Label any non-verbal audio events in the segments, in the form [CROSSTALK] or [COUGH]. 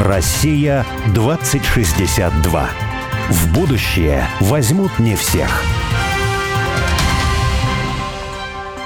Россия 2062. В будущее возьмут не всех.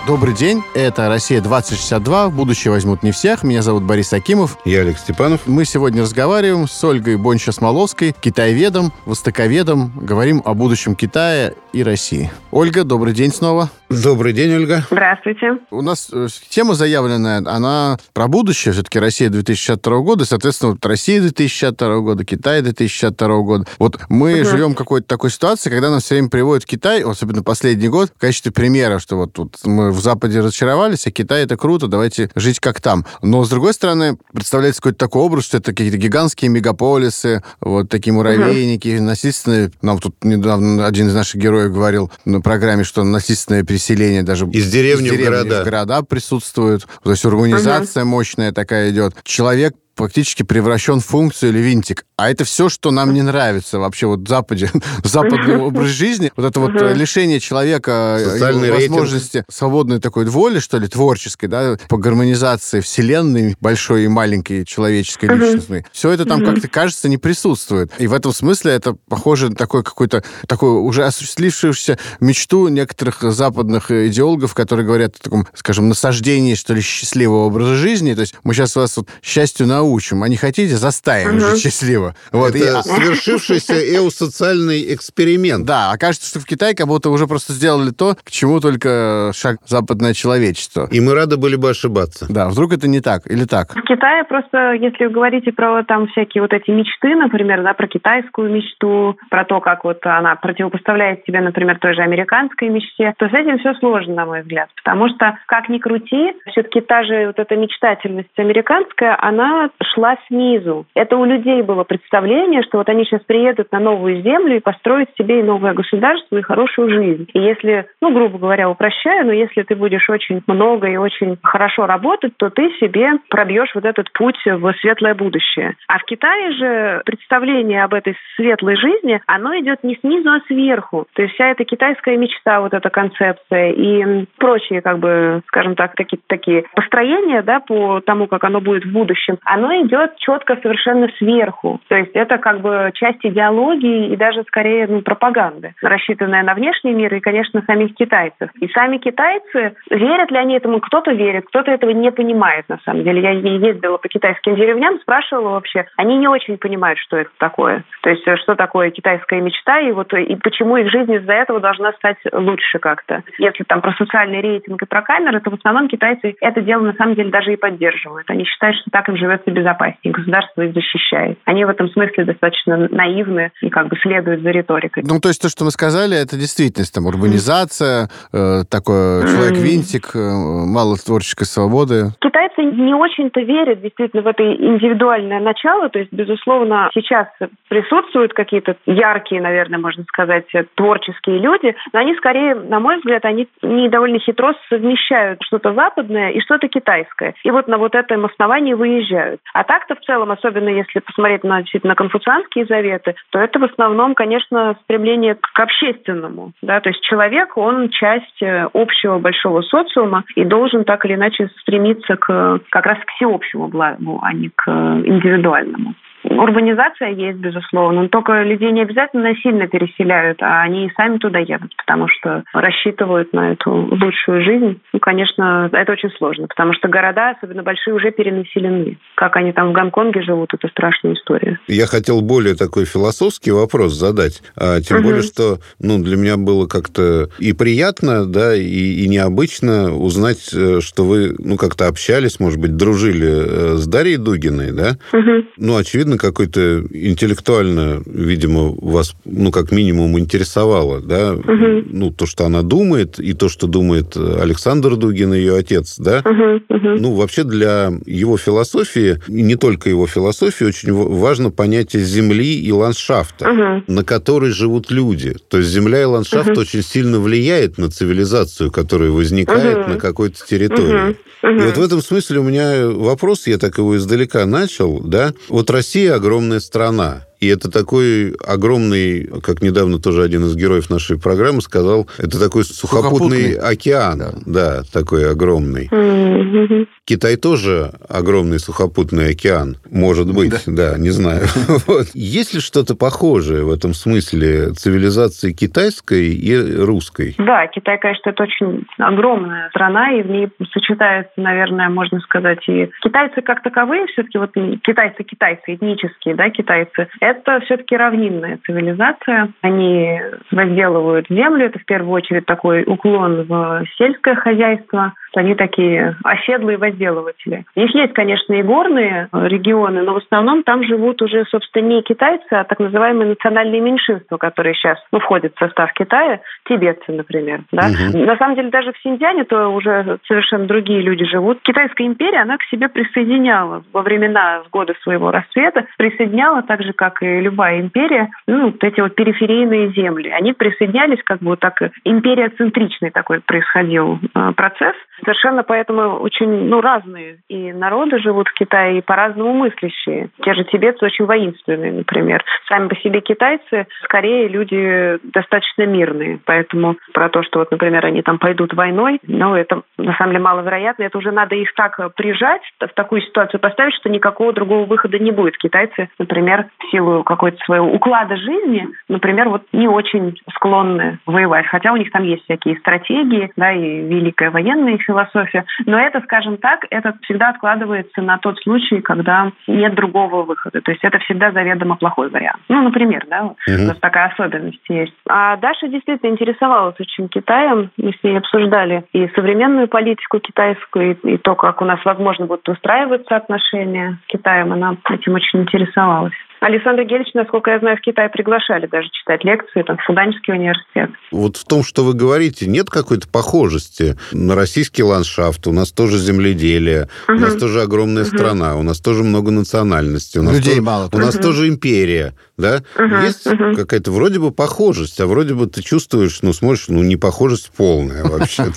Добрый день, это «Россия-2062», в будущее возьмут не всех. Меня зовут Борис Акимов. Я Олег Степанов. Мы сегодня разговариваем с Ольгой Бонча-Смоловской, китаеведом, востоковедом. Говорим о будущем Китая и России. Ольга, добрый день снова. Добрый день, Ольга. Здравствуйте. У нас э, тема заявленная, она про будущее, все-таки Россия 2062 года, соответственно, вот Россия 2062 года, Китай 2062 года. Вот мы угу. живем в какой-то такой ситуации, когда нас все время приводят Китай, особенно последний год, в качестве примера, что вот тут мы в Западе разочаровались, а Китай это круто, давайте жить как там. Но, с другой стороны, представляется какой-то такой образ, что это какие-то гигантские мегаполисы, вот такие муравейники, угу. насильственные. Нам тут недавно один из наших героев говорил на программе, что насильственное переселение даже из деревни, из деревни в города. В города присутствует. То есть урбанизация угу. мощная такая идет. Человек практически превращен в функцию или винтик. А это все, что нам не нравится вообще вот в Западе, [LAUGHS] западный образ жизни, вот это вот лишение человека Социальный возможности свободной такой воли, что ли, творческой, да, по гармонизации вселенной большой и маленькой человеческой личностной. Все это там как-то, кажется, не присутствует. И в этом смысле это похоже на такой какой-то, такой уже осуществившуюся мечту некоторых западных идеологов, которые говорят о таком, скажем, насаждении, что ли, счастливого образа жизни. То есть мы сейчас вас вот счастью на научим, а не хотите, заставим угу. жить счастливо. Вот. Это [LAUGHS] и... свершившийся эосоциальный эксперимент. Да, окажется, что в Китае как будто уже просто сделали то, к чему только шаг западное человечество. И мы рады были бы ошибаться. Да, вдруг это не так или так? В Китае просто, если вы говорите про там всякие вот эти мечты, например, да, про китайскую мечту, про то, как вот она противопоставляет себе, например, той же американской мечте, то с этим все сложно, на мой взгляд. Потому что, как ни крути, все-таки та же вот эта мечтательность американская, она шла снизу. Это у людей было представление, что вот они сейчас приедут на новую землю и построят себе и новое государство, и хорошую жизнь. И если, ну, грубо говоря, упрощаю, но если ты будешь очень много и очень хорошо работать, то ты себе пробьешь вот этот путь в светлое будущее. А в Китае же представление об этой светлой жизни, оно идет не снизу, а сверху. То есть вся эта китайская мечта, вот эта концепция и прочие, как бы, скажем так, такие, такие построения, да, по тому, как оно будет в будущем, оно оно идет четко совершенно сверху. То есть это как бы часть идеологии и даже скорее ну, пропаганды, рассчитанная на внешний мир и, конечно, самих китайцев. И сами китайцы, верят ли они этому? Кто-то верит, кто-то этого не понимает на самом деле. Я ездила по китайским деревням, спрашивала вообще, они не очень понимают, что это такое. То есть э, что такое китайская мечта и вот и почему их жизнь из-за этого должна стать лучше как-то. Если там про социальный рейтинг и про камеры, то в основном китайцы это дело на самом деле даже и поддерживают. Они считают, что так им живется безопаснее, государство их защищает. Они в этом смысле достаточно наивны и как бы следуют за риторикой. Ну, то есть то, что мы сказали, это действительность, там, урбанизация, э, такой человек-винтик, э, мало творческой свободы. Китайцы не очень-то верят действительно в это индивидуальное начало, то есть, безусловно, сейчас присутствуют какие-то яркие, наверное, можно сказать, творческие люди, но они скорее, на мой взгляд, они не довольно хитро совмещают что-то западное и что-то китайское. И вот на вот этом основании выезжают. А так-то в целом, особенно если посмотреть на действительно конфуцианские заветы, то это в основном, конечно, стремление к общественному. Да? То есть человек, он часть э, общего большого социума и должен так или иначе стремиться к, как раз к всеобщему благу, а не к индивидуальному. Урбанизация есть, безусловно, но только людей не обязательно насильно переселяют, а они и сами туда едут, потому что рассчитывают на эту лучшую жизнь. Ну, конечно, это очень сложно, потому что города, особенно большие, уже перенаселены. Как они там в Гонконге живут, это страшная история. Я хотел более такой философский вопрос задать, а тем угу. более, что ну, для меня было как-то и приятно, да, и, и необычно узнать, э, что вы ну, как-то общались, может быть, дружили э, с Дарьей Дугиной, да? Угу. Ну, очевидно, очевидно, какой-то интеллектуально, видимо, вас, ну, как минимум, интересовало, да, угу. ну, то, что она думает, и то, что думает Александр Дугин, ее отец, да. Угу, угу. Ну, вообще для его философии, и не только его философии, очень важно понятие земли и ландшафта, угу. на которой живут люди. То есть земля и ландшафт угу. очень сильно влияет на цивилизацию, которая возникает угу. на какой-то территории. Угу. Угу. И вот в этом смысле у меня вопрос, я так его издалека начал, да. Вот Россия огромная страна. И это такой огромный, как недавно тоже один из героев нашей программы сказал, это такой сухопутный, сухопутный. океан. Да. да, такой огромный. Mm-hmm. Китай тоже огромный сухопутный океан. Может быть, да, да не знаю. [LAUGHS] вот. Есть ли что-то похожее в этом смысле цивилизации китайской и русской? Да, Китай, конечно, это очень огромная страна, и в ней сочетается, наверное, можно сказать, и китайцы как таковые, все-таки вот китайцы-китайцы, этнические, да, китайцы, это все-таки равнинная цивилизация. Они возделывают землю, это в первую очередь такой уклон в сельское хозяйство, они такие оседлые возделыватели. У них есть, конечно, и горные регионы, но в основном там живут уже, собственно, не китайцы, а так называемые национальные меньшинства, которые сейчас ну, входят в состав Китая, тибетцы, например. Да? Угу. На самом деле, даже в Синьцзяне то уже совершенно другие люди живут. Китайская империя, она к себе присоединяла во времена, в годы своего расцвета, присоединяла так же, как и любая империя, ну, вот эти вот периферийные земли. Они присоединялись как бы вот так, империоцентричный такой происходил э, процесс. Совершенно поэтому очень ну, разные и народы живут в Китае, и по-разному мыслящие. Те же тибетцы очень воинственные, например. Сами по себе китайцы скорее люди достаточно мирные. Поэтому про то, что вот, например, они там пойдут войной, ну, это на самом деле маловероятно. Это уже надо их так прижать, в такую ситуацию поставить, что никакого другого выхода не будет. Китайцы, например, в силу какой-то своего уклада жизни, например, вот не очень склонны воевать. Хотя у них там есть всякие стратегии, да, и великая военная философия. Но это, скажем так, это всегда откладывается на тот случай, когда нет другого выхода. То есть это всегда заведомо плохой вариант. Ну, например, да, угу. у нас такая особенность есть. А Даша действительно интересовалась очень Китаем. Мы с ней обсуждали и современную политику китайскую, и, и то, как у нас, возможно, будут устраиваться отношения с Китаем. Она этим очень интересовалась. Александра Гельевич, насколько я знаю, в Китай приглашали даже читать лекции, там, в Фуданский университет. Вот в том, что вы говорите, нет какой-то похожести на российский ландшафт. У нас тоже земледелие, угу. у нас тоже огромная угу. страна, у нас тоже много национальностей. У нас Людей тоже, мало. У нас тоже империя, да? Угу. Есть угу. какая-то вроде бы похожесть, а вроде бы ты чувствуешь, ну, смотришь, ну, не похожесть полная вообще, [LAUGHS]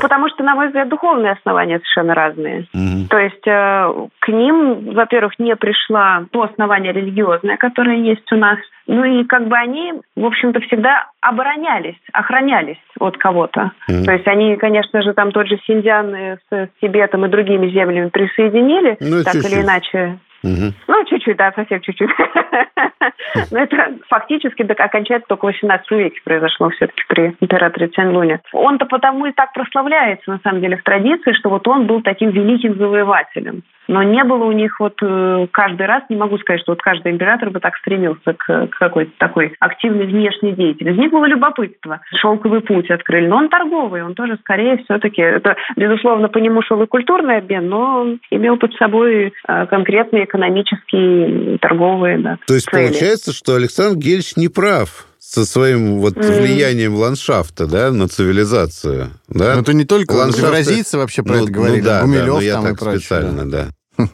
Потому что, на мой взгляд, духовные основания совершенно разные. То есть э, к ним, во-первых, не пришла то основание религиозное, которое есть у нас. Ну и как бы они, в общем-то, всегда оборонялись, охранялись от кого-то. Mm-hmm. То есть они, конечно же, там тот же Синьцзян с, с Тибетом и другими землями присоединили, ну, так чуть-чуть. или иначе. Угу. Ну, чуть-чуть, да, совсем чуть-чуть. [LAUGHS] Но это фактически окончательно только в 18 веке произошло все-таки при императоре Цянлуне. Он-то потому и так прославляется, на самом деле, в традиции, что вот он был таким великим завоевателем. Но не было у них вот э, каждый раз, не могу сказать, что вот каждый император бы так стремился к, к какой-то такой активной внешней деятельности. Из них было любопытство. Шелковый путь открыли. Но он торговый, он тоже скорее все-таки, это, безусловно, по нему шел и культурный обмен, но он имел под собой э, конкретные экономические, торговые да, То есть цели. получается, что Александр Гельевич не прав со своим вот mm. влиянием ландшафта, да, на цивилизацию, да? Но это не только Ландшафты... евразийцы вообще про ну, это говорили, ну, да, Гумилев да, но я там так и прочее. специально, да.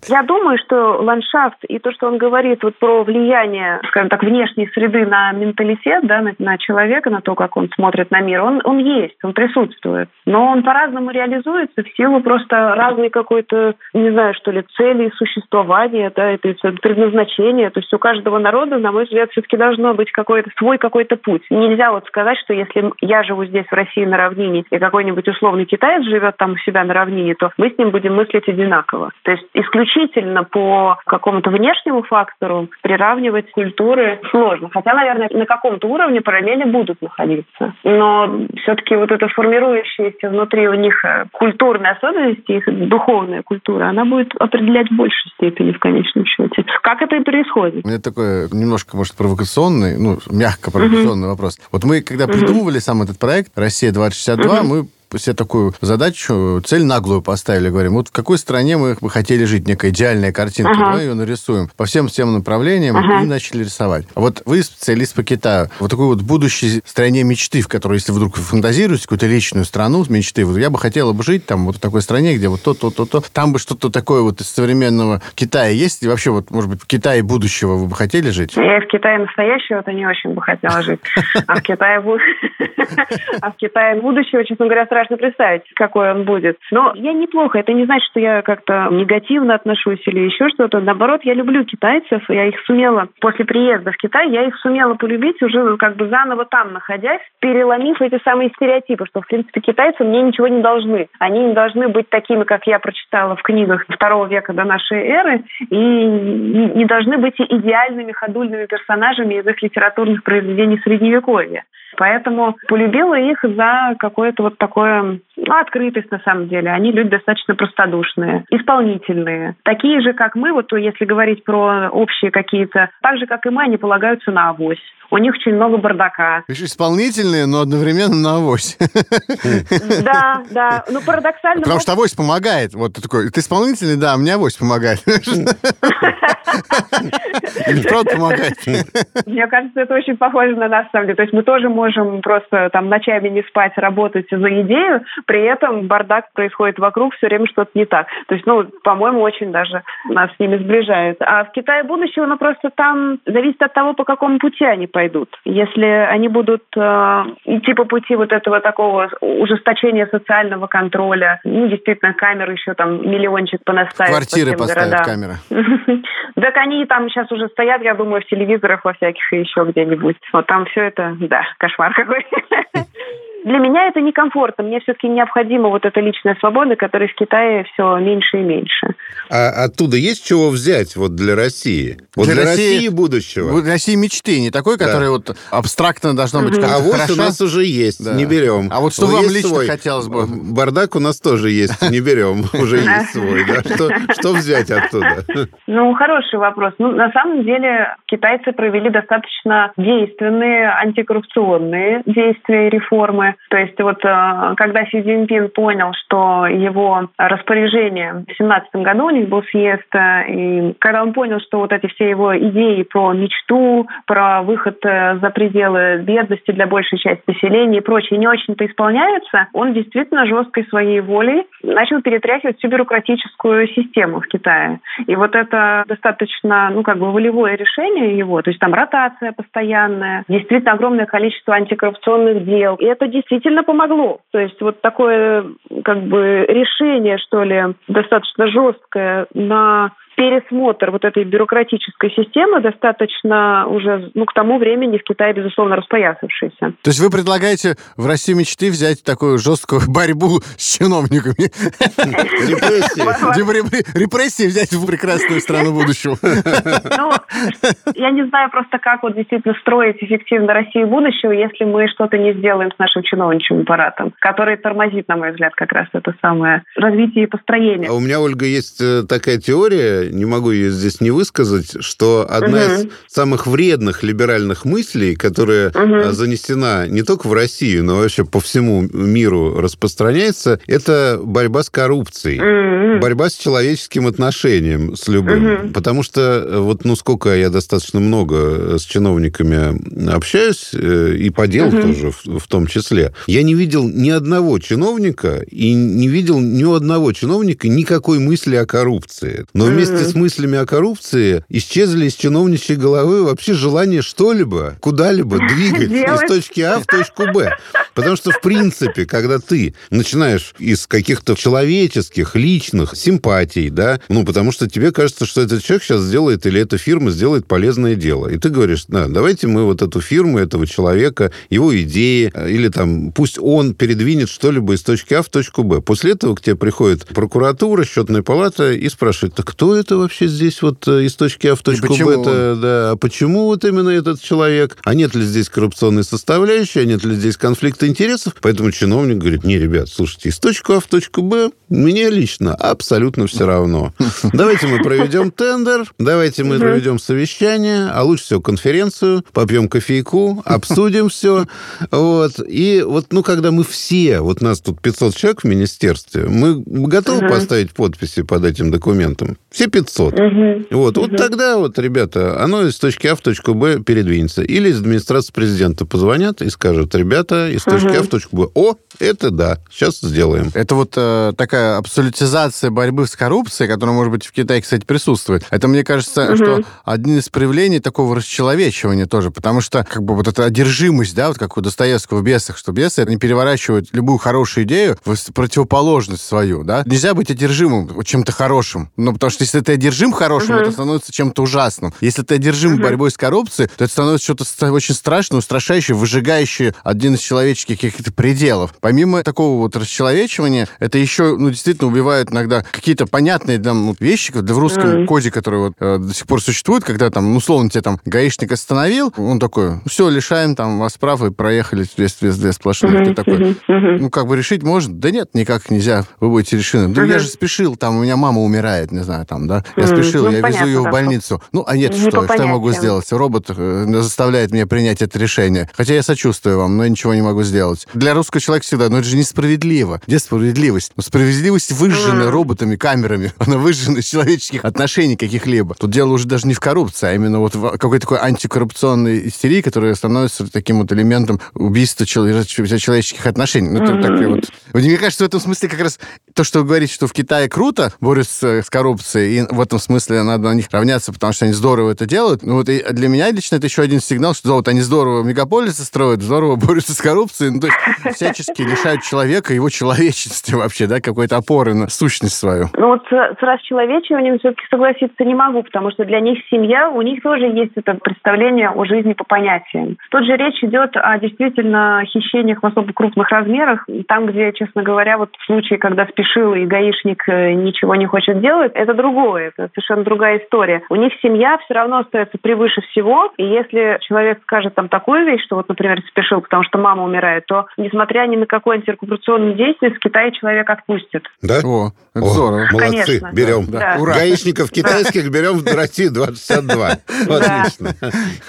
Я думаю, что ландшафт и то, что он говорит вот про влияние, скажем так, внешней среды на менталитет, да, на, на человека, на то, как он смотрит на мир, он, он есть, он присутствует. Но он по-разному реализуется в силу просто разной какой-то, не знаю, что ли, цели существования, да, это предназначение. То есть у каждого народа, на мой взгляд, все-таки должно быть какой-то свой какой-то путь. Нельзя вот сказать, что если я живу здесь, в России, на равнине, и какой-нибудь условный китаец живет там у себя на равнине, то мы с ним будем мыслить одинаково. То есть исключительно по какому-то внешнему фактору приравнивать культуры сложно. Хотя, наверное, на каком-то уровне параллели будут находиться. Но все-таки вот эта формирующаяся внутри у них э, культурная особенность, их духовная культура, она будет определять в большей степени в конечном счете. Как это и происходит? У меня такой немножко, может, провокационный, ну, мягко провокационный uh-huh. вопрос. Вот мы, когда uh-huh. придумывали сам этот проект «Россия-2062», uh-huh. мы себе такую задачу, цель наглую поставили, говорим, вот в какой стране мы бы хотели жить, некая идеальная картинка, ага. давай ее нарисуем по всем всем направлениям ага. и начали рисовать. А вот вы специалист по Китаю, вот такой вот будущей стране мечты, в которой, если вдруг фантазируете какую-то личную страну мечты, вот я бы хотела бы жить там вот в такой стране, где вот то, то, то, то, там бы что-то такое вот из современного Китая есть, и вообще вот, может быть, в Китае будущего вы бы хотели жить? Я в Китае настоящего-то не очень бы хотела жить. А в Китае, [LAUGHS] а в Китае будущего, честно говоря, страшно представить, какой он будет. Но я неплохо. Это не значит, что я как-то негативно отношусь или еще что-то. Наоборот, я люблю китайцев. Я их сумела после приезда в Китай, я их сумела полюбить уже как бы заново там находясь, переломив эти самые стереотипы, что, в принципе, китайцы мне ничего не должны. Они не должны быть такими, как я прочитала в книгах второго века до нашей эры, и не должны быть идеальными ходульными персонажами из их литературных произведений Средневековья. Поэтому полюбила их за какое-то вот такое, ну, открытость на самом деле. Они люди достаточно простодушные, исполнительные. Такие же, как мы, вот если говорить про общие какие-то, так же, как и мы, они полагаются на авось. У них очень много бардака. Еще исполнительные, но одновременно на авось. [LAUGHS] Да, да. Ну, парадоксально... Потому что авось помогает. Вот ты такой, ты исполнительный, да, мне авось помогает. [LAUGHS] Правда помогает. Мне кажется, это очень похоже на нас, на самом деле. То есть мы тоже можем просто там ночами не спать, работать за идею, при этом бардак происходит вокруг, все время что-то не так. То есть, ну, по-моему, очень даже нас с ними сближает. А в Китае будущего, ну, просто там зависит от того, по какому пути они пойдут. Если они будут э, идти по пути вот этого такого ужесточения социального контроля, ну, действительно, камеры еще там миллиончик понаставят. Квартиры по поставят камеры. [LAUGHS] Так они там сейчас уже стоят, я думаю, в телевизорах во всяких и еще где-нибудь. Вот там все это, да, кошмар какой. [LAUGHS] для меня это некомфортно. Мне все-таки необходима вот эта личная свобода, которая в Китае все меньше и меньше. А оттуда есть чего взять вот для России? Вот для, для России, России будущего? Для России мечты, не такой, да. Который вот абстрактно должно быть. А вот у нас уже есть, да. не берем. А вот что вам лично свой. хотелось бы? Бардак у нас тоже есть, не берем, [LAUGHS] уже есть свой. Что взять оттуда? Ну, хороший вопрос. Ну, на самом деле, китайцы провели достаточно действенные антикоррупционные действия и реформы. То есть вот э, когда Си Цзиньпин понял, что его распоряжение в 2017 году у них был съезд, э, и когда он понял, что вот эти все его идеи про мечту, про выход за пределы бедности для большей части населения и прочее не очень-то исполняются, он действительно жесткой своей волей начал перетряхивать всю бюрократическую систему в Китае. И вот это достаточно, ну, как бы волевое решение его, то есть там ротация постоянная, действительно огромное количество антикоррупционных дел. И это действительно помогло. То есть вот такое как бы решение, что ли, достаточно жесткое на пересмотр вот этой бюрократической системы достаточно уже, ну, к тому времени в Китае, безусловно, распоясавшийся. То есть вы предлагаете в России мечты взять такую жесткую борьбу с чиновниками? Репрессии взять в прекрасную страну будущего. Ну, я не знаю просто, как вот действительно строить эффективно Россию будущего, если мы что-то не сделаем с нашим чиновничьим аппаратом, который тормозит, на мой взгляд, как раз это самое развитие и построение. А у меня, Ольга, есть э, такая теория, не могу ее здесь не высказать, что одна угу. из самых вредных либеральных мыслей, которая угу. занесена не только в Россию, но вообще по всему миру распространяется, это борьба с коррупцией, угу. борьба с человеческим отношением с любым. Угу. Потому что э, вот, ну, сколько я достаточно много с чиновниками общаюсь, э, и по делу угу. тоже в, в том числе, я не видел ни одного чиновника и не видел ни одного чиновника никакой мысли о коррупции. Но вместе вместе с мыслями о коррупции исчезли из чиновничьей головы вообще желание что-либо, куда-либо [LAUGHS] двигать из точки А в точку Б. Потому что, в принципе, когда ты начинаешь из каких-то человеческих, личных симпатий, да, ну, потому что тебе кажется, что этот человек сейчас сделает или эта фирма сделает полезное дело. И ты говоришь, да, давайте мы вот эту фирму, этого человека, его идеи, или там, пусть он передвинет что-либо из точки А в точку Б. После этого к тебе приходит прокуратура, счетная палата и спрашивает, так кто это вообще здесь вот э, из точки А в точку Б? Это, да, а почему вот именно этот человек? А нет ли здесь коррупционной составляющей? А нет ли здесь конфликта интересов? Поэтому чиновник говорит, не, ребят, слушайте, из точки А в точку Б мне лично абсолютно все равно. [LAUGHS] Давайте мы проведем тендер, давайте мы проведем совещание, а лучше всего конференцию, попьем кофейку, [LAUGHS] обсудим все. Вот. И вот, ну, когда мы все, вот нас тут 500 человек в министерстве, мы готовы поставить подписи под этим документом? Все 500. Угу. Вот, угу. вот тогда вот, ребята, оно из точки А в точку Б передвинется. Или из администрации президента позвонят и скажут, ребята, из точки угу. А в точку Б. О, это да, сейчас сделаем. Это вот э, такая абсолютизация борьбы с коррупцией, которая, может быть, в Китае, кстати, присутствует. Это, мне кажется, угу. что один из проявлений такого расчеловечивания тоже, потому что как бы вот эта одержимость, да, вот как у Достоевского в «Бесах», что бесы не переворачивают любую хорошую идею в противоположность свою, да. Нельзя быть одержимым чем-то хорошим, ну, потому что если ты одержим хорошим, угу. это становится чем-то ужасным. Если ты одержим угу. борьбой с коррупцией, то это становится что-то очень страшное, устрашающее, выжигающее один из человеческих каких-то пределов. Помимо такого вот расчеловечивания, это еще, ну, действительно убивают иногда какие-то понятные там вещи, да в русском mm. коде, который вот э, до сих пор существует, когда там, ну, условно, тебе там гаишник остановил, он такой, все, лишаем там вас прав и проехали без, без сплошных. Mm-hmm. Ты такой, mm-hmm. ну, как бы решить можно? Да нет, никак нельзя, вы будете решены. Да mm-hmm. я же спешил, там, у меня мама умирает, не знаю, там, да, я mm-hmm. спешил, ну, я понятно, везу ее в больницу. Ну, а нет, не что, что я могу сделать? Робот э, заставляет меня принять это решение. Хотя я сочувствую вам, но я ничего не могу сделать. Для русского человека всегда, но это же несправедливо. Где справедливость? Ну, справедливость выжжена роботами, камерами. [LAUGHS] Она выжжена из человеческих отношений каких-либо. Тут дело уже даже не в коррупции, а именно вот в какой-то такой антикоррупционной истерии, которая становится таким вот элементом убийства человеческих отношений. Ну, mm-hmm. так, вот. Мне кажется, в этом смысле как раз то, что вы говорите, что в Китае круто борются с коррупцией, и в этом смысле надо на них равняться, потому что они здорово это делают. Ну, вот и для меня лично это еще один сигнал, что вот они здорово мегаполисы строят, здорово [LAUGHS] борются с коррупцией, ну, то есть всячески лишают человека его человечности вообще, да, какой-то опоры на сущность свою. Ну, вот с расчеловечиванием все-таки согласиться не могу, потому что для них семья, у них тоже есть это представление о жизни по понятиям. Тут же речь идет о действительно хищениях в особо крупных размерах, там, где, честно говоря, вот в случае, когда спешил и гаишник э, ничего не хочет делать, это другое, это совершенно другая история. У них семья все равно остается превыше всего, и если человек скажет там такую вещь, что вот, например, спешил, потому что мама умирает, то, несмотря ни на какое антикоррупционное действие, с Китая человек отпустит. Да? О, это О, здорово. Молодцы, Конечно. берем. Да. Ура. Гаишников китайских берем в России 262. [LAUGHS] Отлично.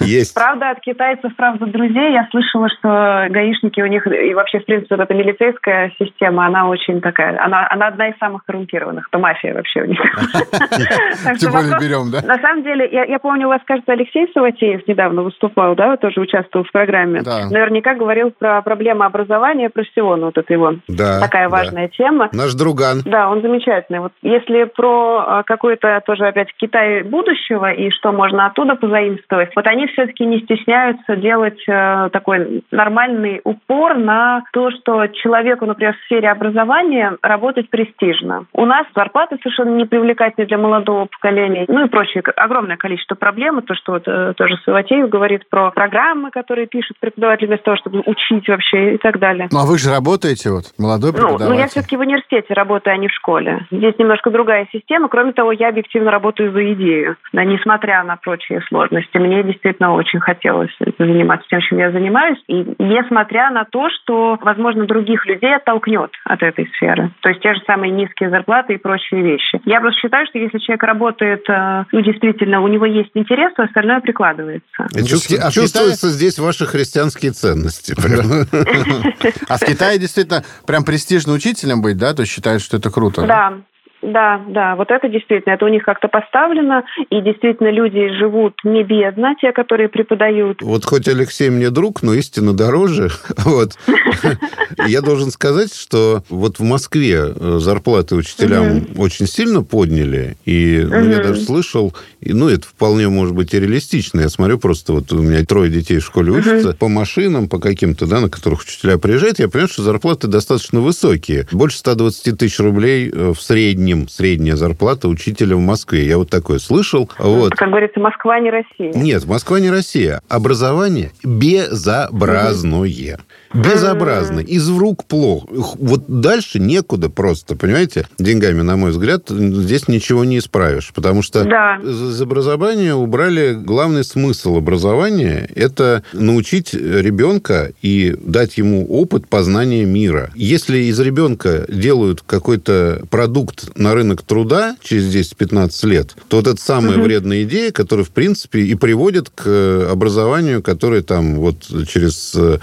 [LAUGHS] Есть. Правда, от китайцев, правда, друзей, я слышала, что гаишники у них, и вообще, в принципе, вот эта милицейская система, она очень такая, она, она одна из самых коррумпированных. Это мафия вообще у них. [LAUGHS] Тем более берем, да? На самом деле, я помню, у вас, кажется, Алексей Саватеев недавно выступал, да, тоже участвовал в программе. Наверняка говорил про проблемы образования, про всего, ну, вот это его такая важная тема. Наш друган. Да, он замечательный. Вот если про а, какой-то тоже опять Китай будущего и что можно оттуда позаимствовать, вот они все-таки не стесняются делать э, такой нормальный упор на то, что человеку, например, в сфере образования работать престижно. У нас зарплаты совершенно непривлекательные для молодого поколения, ну и прочее. Огромное количество проблем. То, что вот э, тоже Саватеев говорит про программы, которые пишут преподаватели вместо того, чтобы учить вообще и так далее. Ну, а вы же работаете, вот, молодой преподаватель. Ну, ну я все-таки в университете работаю, а не в школе. Здесь немножко другая система. Кроме того, я объективно работаю за идею. Да, несмотря на прочие сложности, мне действительно очень хотелось заниматься тем, чем я занимаюсь. И несмотря на то, что, возможно, других людей оттолкнет от этой сферы. То есть те же самые низкие зарплаты и прочие вещи. Я просто считаю, что если человек работает, э, ну, действительно, у него есть интерес, то остальное прикладывается. Чувствуется, а чувствуется здесь ваши христианские ценности. [LAUGHS] А в Китае действительно прям престижно учителем быть, да? То есть считают, что это круто? Да, да, да, вот это действительно, это у них как-то поставлено, и действительно люди живут не бедно, те, которые преподают. Вот хоть Алексей мне друг, но истина дороже. [LAUGHS] Вот. [LAUGHS] Я должен сказать, что вот в Москве э, зарплаты учителям очень сильно подняли, и ну, я даже слышал, и, ну, это вполне может быть и реалистично. Я смотрю просто, вот у меня трое детей в школе учатся, по машинам, по каким-то, да, на которых учителя приезжают, я понимаю, что зарплаты достаточно высокие. Больше 120 тысяч рублей э, в среднем ним средняя зарплата учителя в Москве. Я вот такое слышал. Вот. Как говорится, Москва не Россия. Нет, Москва не Россия. Образование безобразное. Угу безобразно, из рук плохо. Вот дальше некуда просто, понимаете? Деньгами, на мой взгляд, здесь ничего не исправишь, потому что да. из образования убрали главный смысл образования – это научить ребенка и дать ему опыт познания мира. Если из ребенка делают какой-то продукт на рынок труда через 10-15 лет, то вот это самая угу. вредная идея, которая, в принципе, и приводит к образованию, которое там вот через э,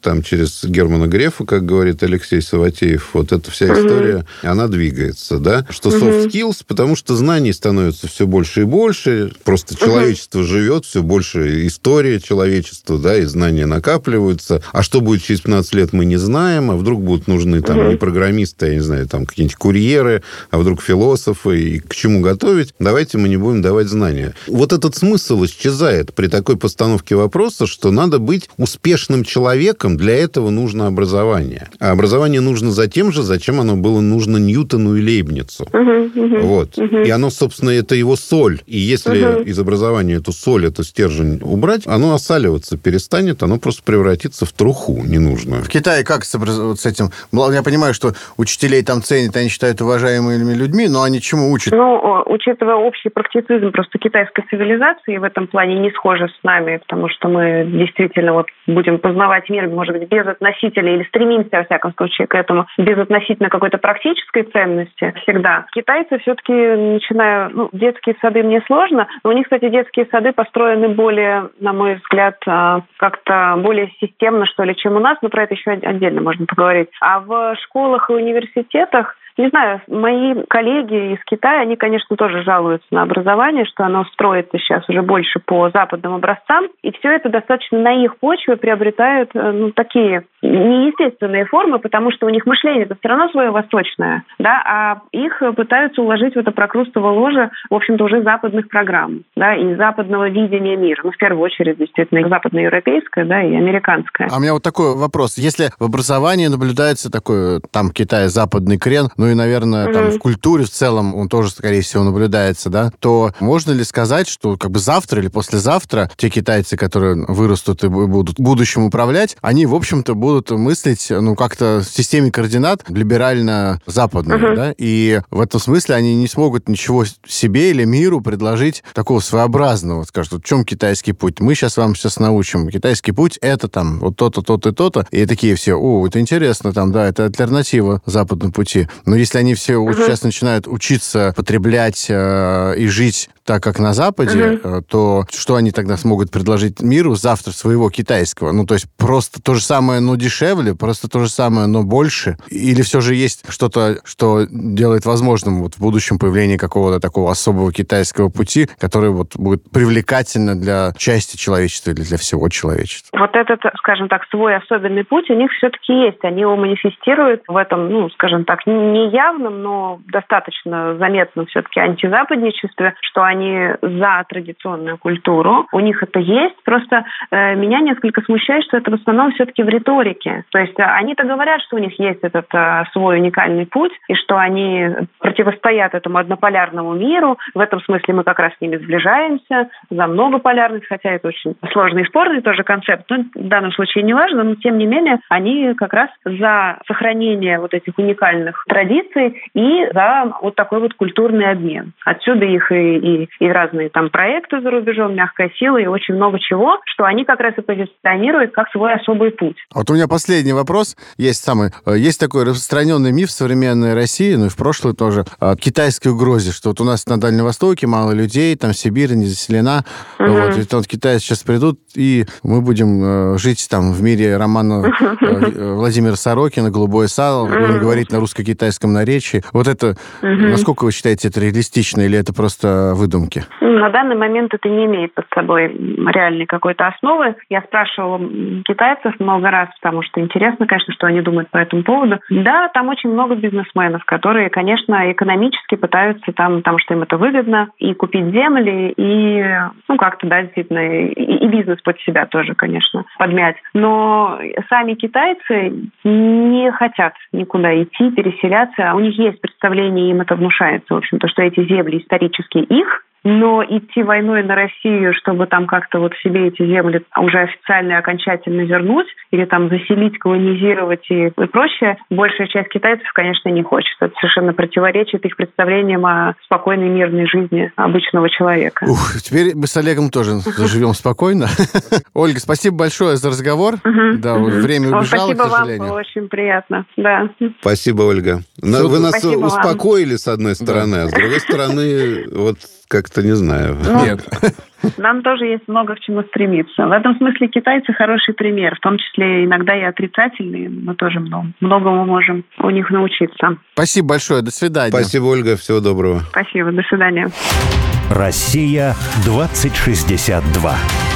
Там через Германа Грефа, как говорит Алексей Саватеев, вот эта вся история, угу. она двигается, да? Что soft skills, потому что знаний становится все больше и больше, просто угу. человечество живет, все больше история человечества, да, и знания накапливаются. А что будет через 15 лет, мы не знаем, а вдруг будут нужны там угу. не программисты, я не знаю, там какие-нибудь курьеры, а вдруг философы, и к чему готовить, давайте мы не будем давать знания. Вот этот смысл исчезает при такой постановке вопроса, что надо быть успешным человеком, для этого нужно образование. А образование нужно за тем же, зачем оно было нужно Ньютону и Лейбницу. Угу, угу, вот. Угу. И оно, собственно, это его соль. И если угу. из образования эту соль, эту стержень убрать, оно осаливаться перестанет, оно просто превратится в труху ненужную. В Китае как с, вот с этим? Я понимаю, что учителей там ценят, они считают уважаемыми людьми, но они чему учат? Ну, учитывая общий практицизм просто китайской цивилизации, в этом плане не схожи с нами, потому что мы действительно вот будем познавать мир, может быть, без относителя, или стремимся, во всяком случае, к этому, без относительно какой-то практической ценности всегда. Китайцы все-таки, начиная, ну, детские сады мне сложно, но у них, кстати, детские сады построены более, на мой взгляд, а, как-то более системно, что ли, чем у нас, но про это еще отдельно можно поговорить. А в школах и университетах не знаю, мои коллеги из Китая, они, конечно, тоже жалуются на образование, что оно строится сейчас уже больше по западным образцам, и все это достаточно на их почве приобретают э, ну, такие неестественные формы, потому что у них мышление это все равно свое восточное, да, а их пытаются уложить в это прокрустово ложе, в общем-то, уже западных программ, да, и западного видения мира. Ну, в первую очередь, действительно, западноевропейское, да, и американское. А у меня вот такой вопрос. Если в образовании наблюдается такой, там, Китай, западный крен, ну и, наверное, mm-hmm. там в культуре в целом он тоже, скорее всего, наблюдается, да, то можно ли сказать, что как бы завтра или послезавтра те китайцы, которые вырастут и будут в будущем управлять, они, в общем-то, будут мыслить, ну, как-то в системе координат либерально-западной, uh-huh. да, и в этом смысле они не смогут ничего себе или миру предложить такого своеобразного, скажут, вот в чем китайский путь? Мы сейчас вам сейчас научим. Китайский путь — это там вот то-то, то-то и то-то. И такие все, о, это интересно, там, да, это альтернатива западному пути. Но если они все uh-huh. сейчас начинают учиться потреблять э, и жить так, как на Западе, uh-huh. то что они тогда смогут предложить миру завтра своего китайского? Ну, то есть просто то же самое, но дешевле, просто то же самое, но больше? Или все же есть что-то, что делает возможным вот в будущем появление какого-то такого особого китайского пути, который вот будет привлекательно для части человечества или для всего человечества? Вот этот, скажем так, свой особенный путь у них все-таки есть. Они его манифестируют в этом, ну, скажем так, не явном, но достаточно заметном все-таки антизападничестве, что они за традиционную культуру, у них это есть. Просто э, меня несколько смущает, что это в основном все-таки в риторике. То есть э, они-то говорят, что у них есть этот э, свой уникальный путь, и что они противостоят этому однополярному миру. В этом смысле мы как раз с ними сближаемся за многополярность, хотя это очень сложный и спорный тоже концепт. Но в данном случае не важно, но тем не менее они как раз за сохранение вот этих уникальных традиций и за вот такой вот культурный обмен. Отсюда их и, и и разные там проекты за рубежом, мягкая сила и очень много чего, что они как раз и позиционируют как свой особый путь. Вот у меня последний вопрос. Есть самый, э, есть такой распространенный миф в современной России, ну и в прошлой тоже, о китайской угрозе, что вот у нас на Дальнем Востоке мало людей, там Сибирь не заселена, угу. вот, и вот китайцы сейчас придут, и мы будем э, жить там в мире романа [LAUGHS] э, Владимира Сорокина «Голубое сало», будем говорить на русско-китайском наречии. Вот это, насколько вы считаете, это реалистично или это просто выдумки? На данный момент это не имеет под собой реальной какой-то основы. Я спрашивала китайцев много раз, потому что интересно, конечно, что они думают по этому поводу. Да, там очень много бизнесменов, которые, конечно, экономически пытаются там, потому что им это выгодно, и купить земли, и, ну, как-то, да, действительно, и, и бизнес под себя тоже, конечно, подмять. Но сами китайцы не хотят никуда идти, переселяться. А у них есть представление, им это внушается, в общем-то, что эти земли исторически их, но идти войной на Россию, чтобы там как-то вот себе эти земли уже официально и окончательно вернуть, или там заселить, колонизировать и, и прочее, большая часть китайцев, конечно, не хочет. Это совершенно противоречит их представлениям о спокойной мирной жизни обычного человека. Ух, теперь мы с Олегом тоже заживем спокойно. [LAUGHS] Ольга, спасибо большое за разговор. Да, время убежало, Спасибо вам, было очень приятно. Да. Спасибо, Ольга. Вы нас успокоили, с одной стороны, а с другой стороны, вот как-то не знаю. Ну, Нет. Нам тоже есть много к чему стремиться. В этом смысле китайцы хороший пример, в том числе иногда и отрицательные. Мы тоже много, многому можем у них научиться. Спасибо большое. До свидания. Спасибо, Ольга. Всего доброго. Спасибо. До свидания. Россия 2062.